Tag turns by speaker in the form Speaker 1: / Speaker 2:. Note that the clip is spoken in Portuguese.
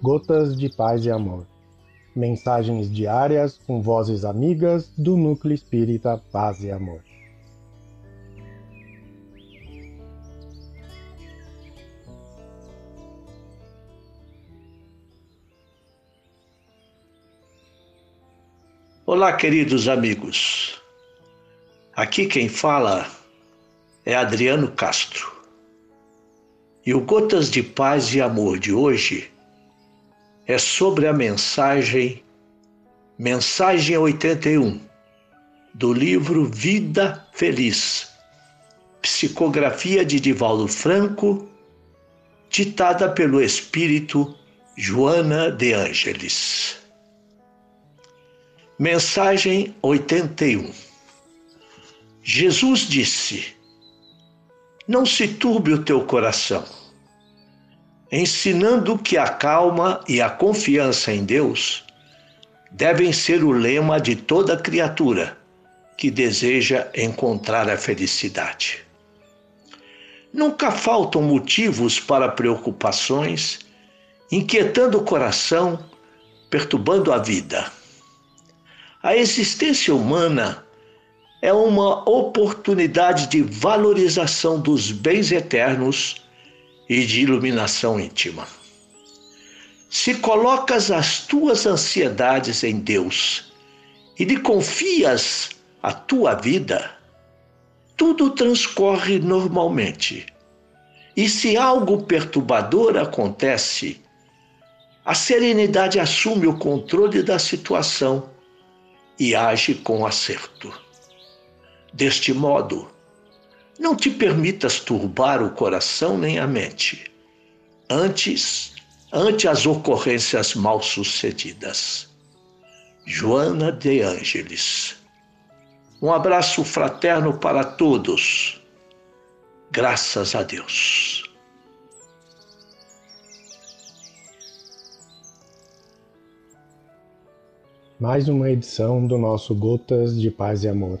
Speaker 1: Gotas de Paz e Amor. Mensagens diárias com vozes amigas do Núcleo Espírita Paz e Amor.
Speaker 2: Olá, queridos amigos. Aqui quem fala é Adriano Castro. E o Gotas de Paz e Amor de hoje é sobre a mensagem Mensagem 81 do livro Vida Feliz, psicografia de Divaldo Franco, ditada pelo espírito Joana de Ângeles. Mensagem 81 Jesus disse: Não se turbe o teu coração ensinando que a calma e a confiança em Deus devem ser o lema de toda criatura que deseja encontrar a felicidade. Nunca faltam motivos para preocupações, inquietando o coração, perturbando a vida. A existência humana é uma oportunidade de valorização dos bens eternos e de iluminação íntima. Se colocas as tuas ansiedades em Deus e lhe confias a tua vida, tudo transcorre normalmente. E se algo perturbador acontece, a serenidade assume o controle da situação e age com acerto. Deste modo, não te permitas turbar o coração nem a mente, antes, ante as ocorrências mal sucedidas. Joana de Ângeles. Um abraço fraterno para todos. Graças a Deus.
Speaker 1: Mais uma edição do nosso Gotas de Paz e Amor.